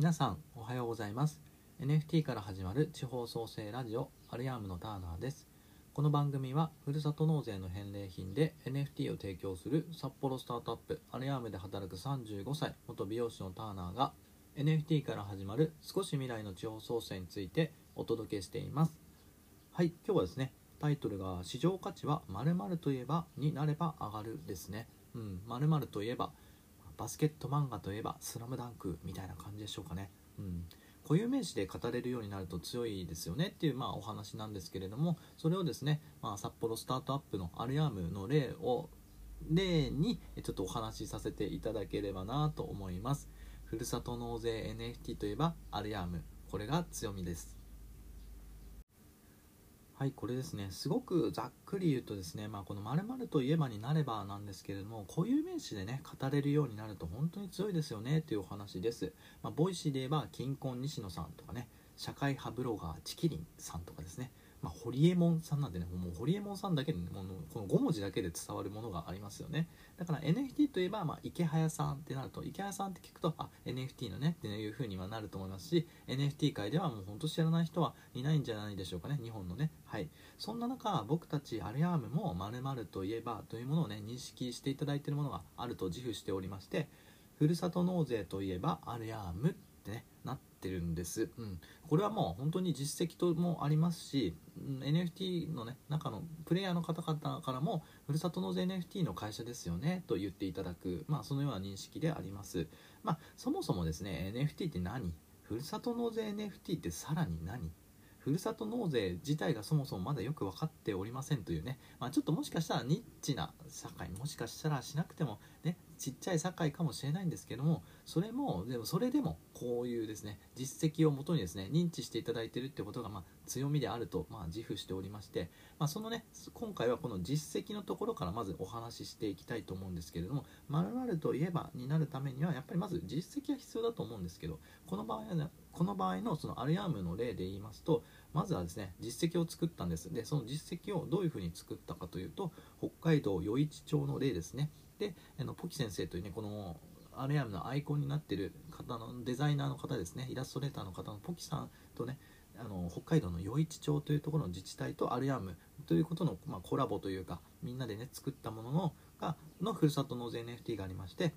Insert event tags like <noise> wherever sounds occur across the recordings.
皆さんおはようございます。NFT から始まる地方創生ラジオアルヤームのターナーです。この番組はふるさと納税の返礼品で NFT を提供する札幌スタートアップアルヤームで働く35歳元美容師のターナーが NFT から始まる少し未来の地方創生についてお届けしています。はい今日はですねタイトルが市場価値は〇〇といえばになれば上がるですね。うん〇〇といえばバスケット漫画といえば「スラムダンクみたいな感じでしょうかね。うん。固有名詞で語れるようになると強いですよねっていう、まあ、お話なんですけれどもそれをですね、まあ、札幌スタートアップのアルヤームの例を例にちょっとお話しさせていただければなと思います。ふるさと納税 NFT といえばアルヤーム。これが強みです。はいこれですね。すごくざっくり言うとですね、まあ、この〇〇といえばになればなんですけれども固有名詞でね語れるようになると本当に強いですよねというお話です、まあ、 Voicy で言えばキンコン西野さんとかね社会派ブロガーちきりんさんとかですね。まあ、ホリエモンさんなんでねもうホリエモンさんだけで、ね、もうこの5文字だけで伝わるものがありますよね。だから NFT といえば、まあ、イケハヤさんってなるとイケハヤさんって聞くとあ NFT のねっていうふうにはなると思いますし NFT 界ではもう本当知らない人はいないんじゃないでしょうかね日本のね。はい。そんな中僕たちアルヤームも〇〇といえばというものをね認識していただいているものがあると自負しておりましてふるさと納税といえばアルヤームってねなってるんです、うん、これはもう本当に実績ともありますし、うん、NFT のね中のプレイヤーの方々からもふるさと納税 NFT の会社ですよねと言っていただく、まあ、そのような認識であります、まあ、そもそもですね NFT って何？ふるさと納税 NFT ってさらに何？ふるさと納税自体がそもそもまだよく分かっておりませんというね、まあ、ちょっともしかしたらニッチな社会もしかしたらしなくてもねちっちゃい社会かもしれないんですけどもそれもでもそれでもこういうですね実績をもとにですね認知していただいているってことがまあ強みであるとまあ自負しておりまして、まあ、そのね今回はこの実績のところからまずお話ししていきたいと思うんですけれども〇〇といえばになるためにはやっぱりまず実績が必要だと思うんですけどこの場合は、ね、この場合のそのアルヤームの例で言いますとまずはですね実績を作ったんです。でその実績をどういうふうに作ったかというと北海道余市町の例ですね。であのポキ先生というねこのアレアムのアイコンになっている方のデザイナーの方ですねイラストレーターの方のポキさんとねあの北海道の余市町というところの自治体とアルアムということの、まあ、コラボというかみんなでね作ったもののがのふるさと納税 NFT がありまして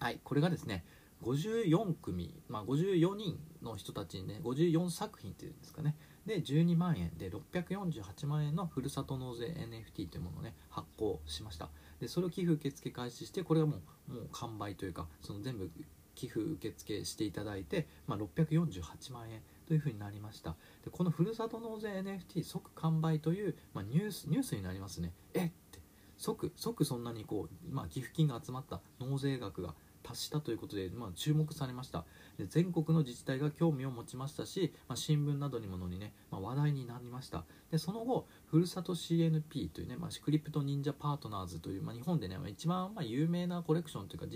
はいこれがですね54組、まあ、54人の人たちにね54作品っていうんですかね。で12万円で648万円のふるさと納税 NFT というものをね発行しました。でそれを寄付受付開始してこれはもうもう完売というかその全部寄付受付していただいて、まあ、648万円というふうになりました。でこのふるさと納税 NFT 即完売という、まあ、ニュースニュースになりますね。えっ即即そんなにこう、まあ、寄付金が集まった納税額が達したということで、まあ、注目されました。で全国の自治体が興味を持ちましたし、まあ、新聞などにものにね、まあ、話題になりました。でその後ふるさと CNP というね、まあ、クリプト忍者パートナーズという、まあ、日本でね、まあ、一番まあ有名なコレクションというか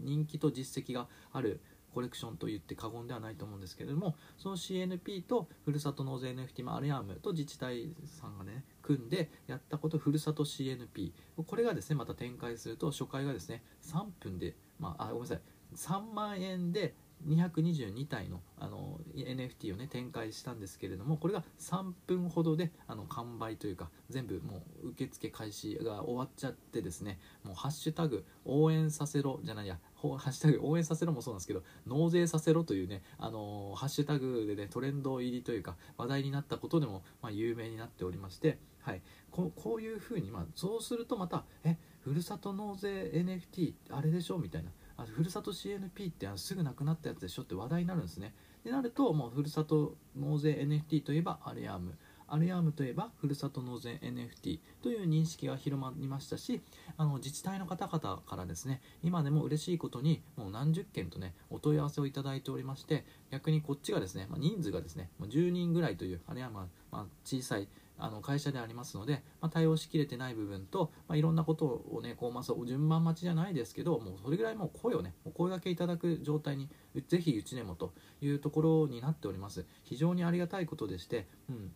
人気と実績があるコレクションと言って過言ではないと思うんですけれどもその CNP とふるさと納税 NFT、まあ、アームと自治体さんがね組んでやったことふるさと CNP これがですねまた展開すると初回がですね3分で、まあ、あごめんなさい。3万円で222体のあの NFT をね展開したんですけれどもこれが3分ほどであの完売というか全部もう受付開始が終わっちゃってですねもうハッシュタグ応援させろじゃないやハッシュタグ応援させろもそうなんですけど納税させろというねあのハッシュタグでねトレンド入りというか話題になったことでも、まあ、有名になっておりましてはい。ここういうふうにまあそうするとまたえふるさと納税 NFT あれでしょみたいな。あふるさと CNP ってあすぐなくなったやつでしょって話題になるんですね。でなるともうふるさと納税 NFT といえばアレアーム。アレアームといえばふるさと納税 NFT という認識が広まりましたしあの自治体の方々からですね今でも嬉しいことにもう何十件とねお問い合わせをいただいておりまして逆にこっちがですね、まあ、人数がですねもう10人ぐらいというあれはまあ、まあ、小さいあの会社でありますので、まあ、対応しきれてない部分と、まあ、いろんなことをねこう、まあ、そう順番待ちじゃないですけどもうそれぐらいもう声をねお声がけいただく状態にぜひうちでもというところになっております。非常にありがたいことでして、うん、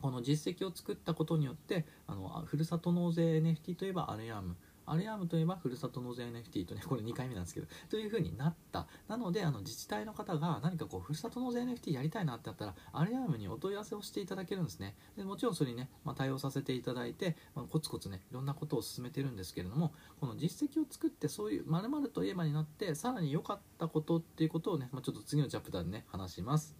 この実績を作ったことによってあのふるさと納税 NFT といえばアレアーム。アルヤームといえばふるさと納税 NFT とねこれ2回目なんですけどというふうになった。なのであの自治体の方が何かこうふるさと納税 NFT やりたいなってなったらアルヤームにお問い合わせをしていただけるんですね。でもちろんそれにね、まあ、対応させていただいて、まあ、コツコツねいろんなことを進めてるんですけれどもこの実績を作ってそういうまるといえばになってさらに良かったことっていうことをね、まあ、ちょっと次のチャプターでね話します。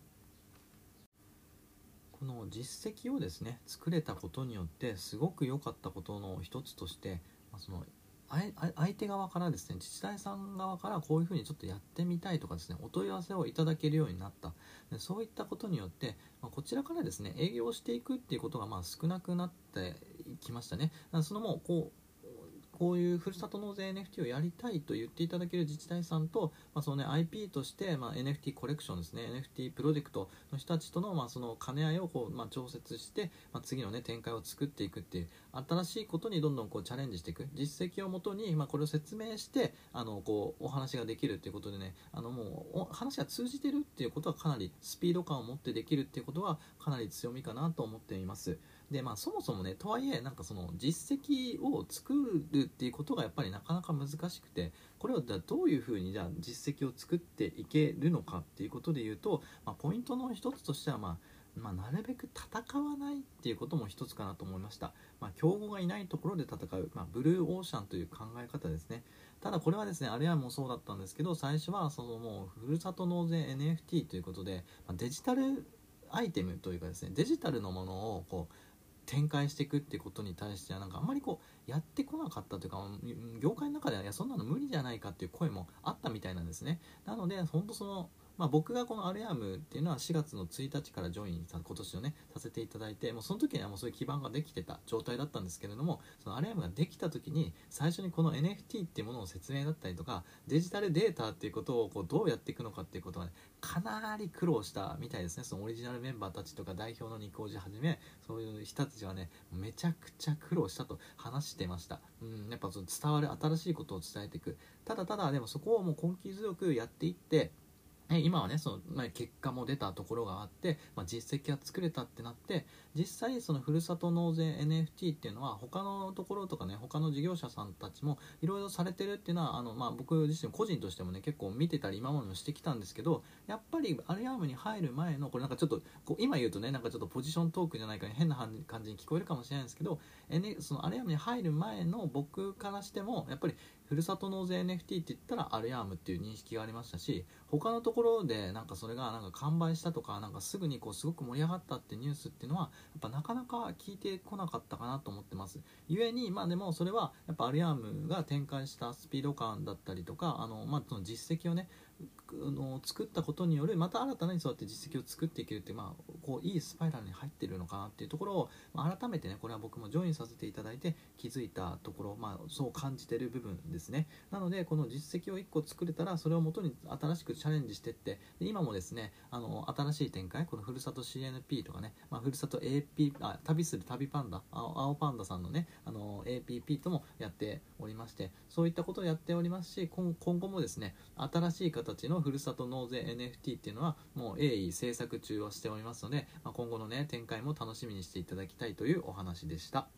この実績をですね作れたことによってすごく良かったことの一つとして、まあ、その相手側からですね自治体さん側からこういうふうにちょっとやってみたいとかですねお問い合わせをいただけるようになった。そういったことによって、ま、こちらからですね営業していくっていうことがまあ少なくなってきましたね。そのもうこうこういうふるさと納税 NFT をやりたいと言っていただける自治体さんと、まあ、そのね、IP として、まあ、NFT コレクションですね NFT プロジェクトの人たちとの,、まあその兼ね合いをこう、まあ、調節して、まあ、次の、ね、展開を作っていくっていう新しいことにどんどんこうチャレンジしていく実績をもとに、まあ、これを説明してあのこうお話ができるっていうことでねあのもう話が通じてるっていうことはかなりスピード感を持ってできるっていうことはかなり強みかなと思っています。でまあそもそもねとはいえなんかその実績を作るっていうことがやっぱりなかなか難しくてこれをじゃどういうふうにじゃあ実績を作っていけるのかっていうことで言うと、まあ、ポイントの一つとしてはまあまあ、なるべく戦わないっていうことも一つかなと思いました、まあ、競合がいないところで戦う、まあ、ブルーオーシャンという考え方ですね。ただこれはですねあれはもうそうだったんですけど最初はそのもうふるさと納税 NFT ということで、まあ、デジタルアイテムというかですねデジタルのものをこう展開していくってことに対してはなんかあんまりこうやってこなかったというか業界の中ではいやそんなの無理じゃないかっていう声もあったみたいなんですね。なので本当そのまあ、僕がこのアルヤムっていうのは4月の1日からジョイン今年のねさせていただいてもうその時にはもうそういう基盤ができてた状態だったんですけれどもそのアルヤムができた時に最初にこの NFT っていうものの説明だったりとかデジタルデータっていうことをこうどうやっていくのかっていうことはねかなり苦労したみたいですね。そのオリジナルメンバーたちとか代表のニコージはじめそういう人たちはねめちゃくちゃ苦労したと話してました。うんやっぱその伝わる新しいことを伝えていく。ただただでもそこをもう根気強くやっていって今はねその、まあ、結果も出たところがあって、まあ、実績が作れたってなって実際そのふるさと納税 NFT っていうのは他のところとかね他の事業者さんたちもいろいろされてるっていうのはあの、まあ、僕自身個人としてもね結構見てたり今までもしてきたんですけどやっぱりアルヤームに入る前のこれなんかちょっとこう今言うとねなんかちょっとポジショントークじゃないかに変な感じに聞こえるかもしれないんですけど、N、そのアルヤームに入る前の僕からしてもやっぱりふるさと納税 NFT って言ったらアルヤームっていう認識がありましたし他のところでなんかそれがなんか完売したとかなんかすぐにこうすごく盛り上がったってニュースっていうのはやっぱなかなか聞いてこなかったかなと思ってます。ゆえにまあでもそれはやっぱアルヤームが展開したスピード感だったりとかあのまあその実績をねの作ったことによるまた新たにそうやって実績を作っていけるって,、まあ、こういいスパイラルに入ってるのかなっていうところを、まあ、改めてねこれは僕もジョインさせていただいて気づいたところ、まあ、そう感じてる部分ですね。なのでこの実績を1個作れたらそれをもとに新しくチャレンジしてってで今もですねあの新しい展開このふるさと CNP とかね、まあ、ふるさと AP あ旅する旅パンダ青青パンダさんのねあの APP ともやっておりましてそういったことをやっておりますし今後もですね新しい形のふるさと納税 NFT っていうのはもう鋭意制作中はしておりますので、まあ、今後のね展開も楽しみにしていただきたいというお話でした。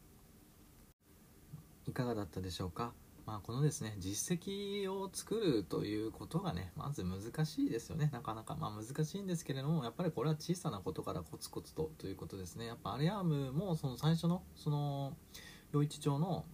いかがだったでしょうか？まあ、このですね実績を作るということがねまず難しいですよね。なかなかまあ難しいんですけれどもやっぱりこれは小さなことからコツコツとということですね。やっぱアリアームもその最初のその余市町の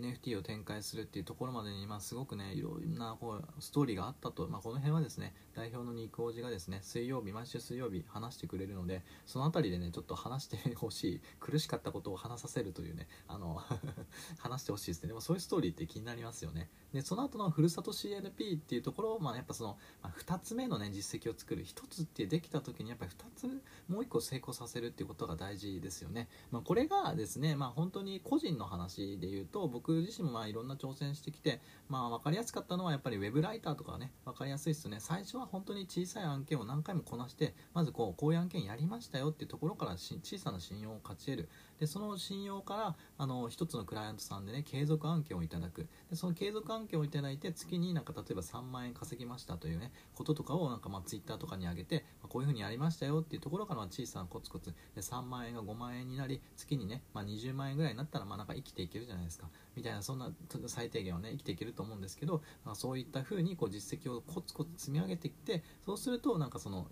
NFT を展開するっていうところまでに、まあ、すごくねいろんなこうストーリーがあったと、まあ、この辺はですね代表の肉王子がですね水曜日毎週水曜日話してくれるのでその辺りでねちょっと話してほしい苦しかったことを話させるというねあの話してほしいですね。でもそういうストーリーって気になりますよね。でその後のふるさと CNP っていうところを、まあ、やっぱその、まあ、2つ目のね実績を作る。1つってできた時にやっぱり2つもう1個成功させるっていうことが大事ですよね、まあ、これがですねまあ本当に個人の話で言うと僕自身もまあいろんな挑戦してきてまあ分かりやすかったのはやっぱりウェブライターとかね分かりやすいですね。最初は本当に小さい案件を何回もこなしてまずこうこういう案件やりましたよっていうところから小さな信用を勝ち得る。でその信用からあの一つのクライアントさんでね継続案件をいただく。でその継続案件をいただいて月になんか例えば3万円稼ぎましたというねこととかをなんかまあツイッターとかに上げて、まあ、こういうふうにやりましたよっていうところから小さなコツコツ。で3万円が5万円になり月にね、まあ、20万円ぐらいになったらまあなんか生きていけるじゃないですか。みたいなそんな最低限はね生きていけると思うんですけど、まあ、そういったふうにこう実績をコツコツ積み上げていってそうするとなんかその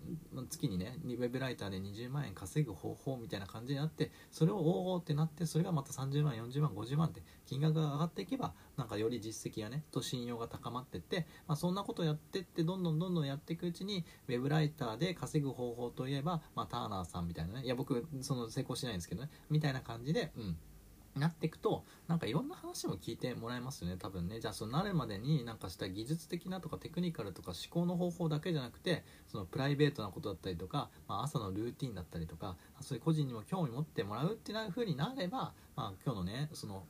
月にねウェブライターで20万円稼ぐ方法みたいな感じになってそれをおおってなってそれがまた30万40万50万って金額が上がっていけばなんかより実績やねと信用が高まってって、まあ、そんなことやってってどんどんどんどんやっていくうちにウェブライターで稼ぐ方法といえば、まあ、ターナーさんみたいなねいや僕その成功しないんですけどねみたいな感じでうんなっていくとなんかいろんな話も聞いてもらえますよね多分ね。じゃあそのなるまでになんかした技術的なとかテクニカルとか思考の方法だけじゃなくてそのプライベートなことだったりとか、まあ、朝のルーティンだったりとかそういう個人にも興味持ってもらうっていう風になれば、まあ、今日のねその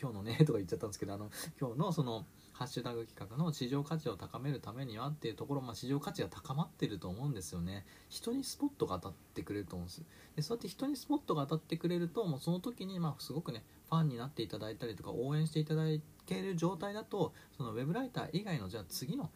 今日のねとか言っちゃったんですけどあの今日のそのハッシュタグ企画の市場価値を高めるためにはっていうところ、まあ、市場価値が高まってると思うんですよね。人にスポットが当たってくれると思うんです。でそうやって人にスポットが当たってくれるともうその時にまあすごくねファンになっていただいたりとか応援していただける状態だとそのウェブライター以外のじゃあ次の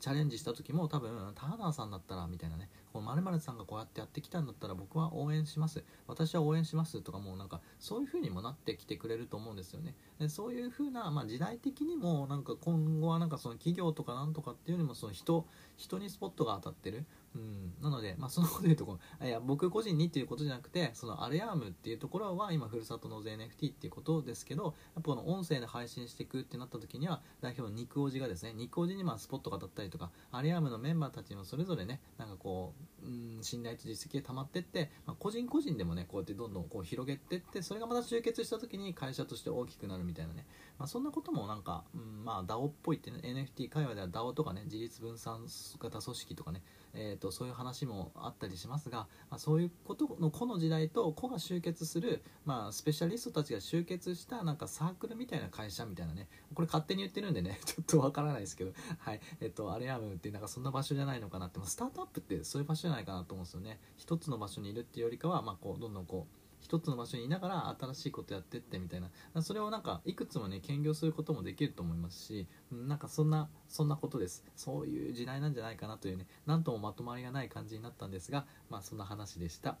チャレンジした時も多分ターナーさんだったらみたいなねこの〇〇さんがこうやってやってきたんだったら僕は応援します。私は応援しますとかもうなんかそういう風にもなってきてくれると思うんですよね。でそういう風な、まあ、時代的にもなんか今後はなんかその企業とかなんとかっていうよりもその人人にスポットが当たってる。うん、なので、まあ、そのことで言うとこいや僕個人にっていうことじゃなくてそのアレアームっていうところは今ふるさと納税 NFT っていうことですけどやっぱこの音声で配信していくってなった時には代表の肉おじがですね肉おじにまあスポットが当たったりとかアレアームのメンバーたちもそれぞれねなんかこう、うん、信頼と実績が溜まってって、まあ、個人個人でもねこうやってどんどんこう広げてってそれがまた集結した時に会社として大きくなるみたいなね、まあ、そんなこともなんか、うん、まあ DAO っぽいって、ね、NFT 界隈では DAO とかね自立分散型組織とかねえーと、そういう話もあったりしますが、まあ、そういうことの個の時代と個が集結する、まあ、スペシャリストたちが集結したなんかサークルみたいな会社みたいなねこれ勝手に言ってるんでね <laughs> ちょっとわからないですけど、はい。えっ、ー、と、アレアムってなんかそんな場所じゃないのかなって、まあ、スタートアップってそういう場所じゃないかなと思うんですよね。一つの場所にいるっていうよりかは、まあ、こうどんどんこう一つの場所にいながら新しいことやってってみたいな。それをなんかいくつもね兼業することもできると思いますしなんかそんなそんなことです。そういう時代なんじゃないかなというね何ともまとまりがない感じになったんですがまあそんな話でした。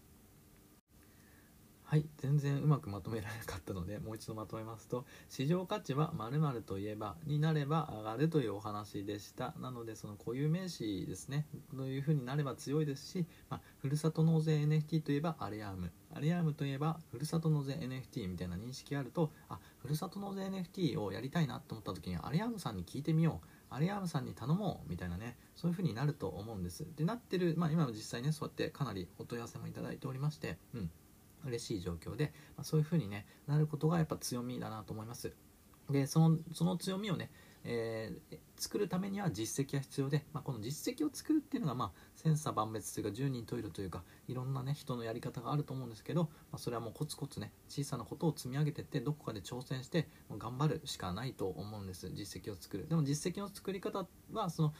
はい全然うまくまとめられなかったのでもう一度まとめますと市場価値は〇〇といえばになれば上がるというお話でした。なのでその固有名詞ですねというふうになれば強いですし、まあ、ふるさと納税 NFT といえばアレアーム。アレアームといえばふるさと納税 NFT みたいな認識があるとあふるさと納税 NFT をやりたいなと思った時にアレアームさんに聞いてみよう。アレアームさんに頼もう。みたいなねそういう風になると思うんです。でなってるまあ今も実際ねそうやってかなりお問い合わせもいただいておりましてうん。嬉しい状況で、まあ、そういう風にねなることがやっぱ強みだなと思います。でそのその強みをね、えー、作るためには実績が必要で、まあ、この実績を作るっていうのが、まあ、千差万別というか十人十色というかいろんなね人のやり方があると思うんですけど、まあ、それはもうコツコツね小さなことを積み上げていってどこかで挑戦して頑張るしかないと思うんです実績を作る。でも実績の作り方はその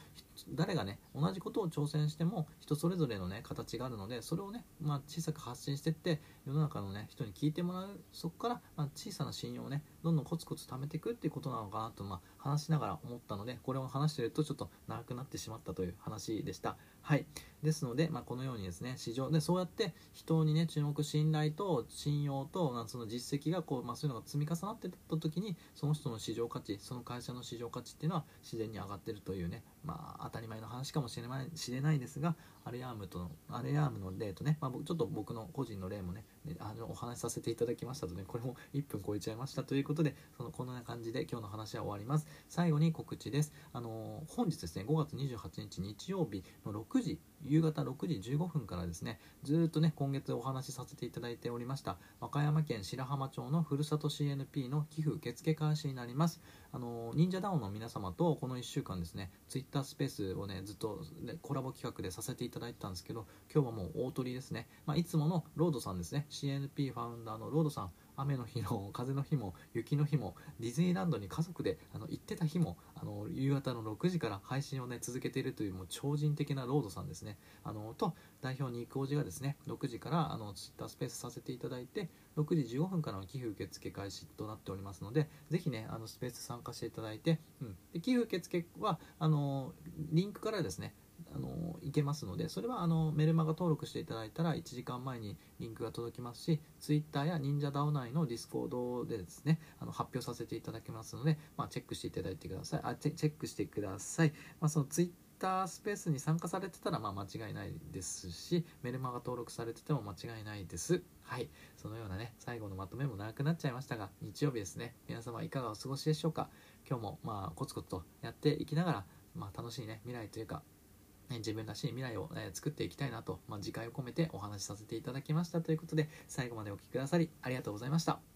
誰がね同じことを挑戦しても人それぞれのね形があるのでそれをね、まあ、小さく発信していって世の中のね人に聞いてもらうそこから、まあ、小さな信用をねどんどんコツコツ貯めていくっていうことなのかなと、まあ、話しながら思ったのでこれを話してるとちょっと長くなってしまったという話でした。はい。ですので、まあ、このようにですね市場でそうやって人にね注目信頼と信用とまあその実績がこう、まあ、そういうのが積み重なってた時にその人の市場価値その会社の市場価値っていうのは自然に上がってるというねまあ当たり前の話かもしれない知れないですがアレアームとのアレアームの例とね、まあ、ちょっと僕の個人の例もねあのお話しさせていただきましたとねこれも1分超えちゃいましたということでそのこんな感じで今日の話は終わります。最後に告知です。あの本日ですね5月28日日曜日の6時夕方6時15分からですねずっとね今月お話しさせていただいておりました和歌山県白浜町のふるさと CNP の寄付受付開始になります。あの忍者ダウンの皆様とこの1週間ですねツイッタースペースをねずっと、ね、コラボ企画でさせていただいてたんですけど今日はもう大鳥ですね、まあ、いつものロードさんですね。CNP ファウンダーのロードさん。雨の日も風の日も雪の日もディズニーランドに家族であの行ってた日もあの夕方の6時から配信をね続けているというもう超人的なロードさんですね。あのと代表に行くおじがですね6時からあのツイッタースペースさせていただいて6時15分からの寄付受付開始となっておりますのでぜひねあのスペース参加していただいて、うん、で寄付受付はあのリンクからですねあのいけますのでそれはあのメルマガ登録していただいたら1時間前にリンクが届きますし Twitter や忍者 DAO 内の Discord でですねあの発表させていただきますので、まあ、チェックしていただいてください。あチェックしてください、まあ、その Twitter スペースに参加されてたらまあ間違いないですしメルマガ登録されてても間違いないです。はい。そのようなね最後のまとめも長くなっちゃいましたが日曜日ですね。皆様いかがお過ごしでしょうか。今日もまあコツコツとやっていきながらまあ、楽しいね未来というか自分らしい未来を、え作っていきたいなと、まあ、自戒を込めてお話しさせていただきましたということで最後までお聴きくださりありがとうございました。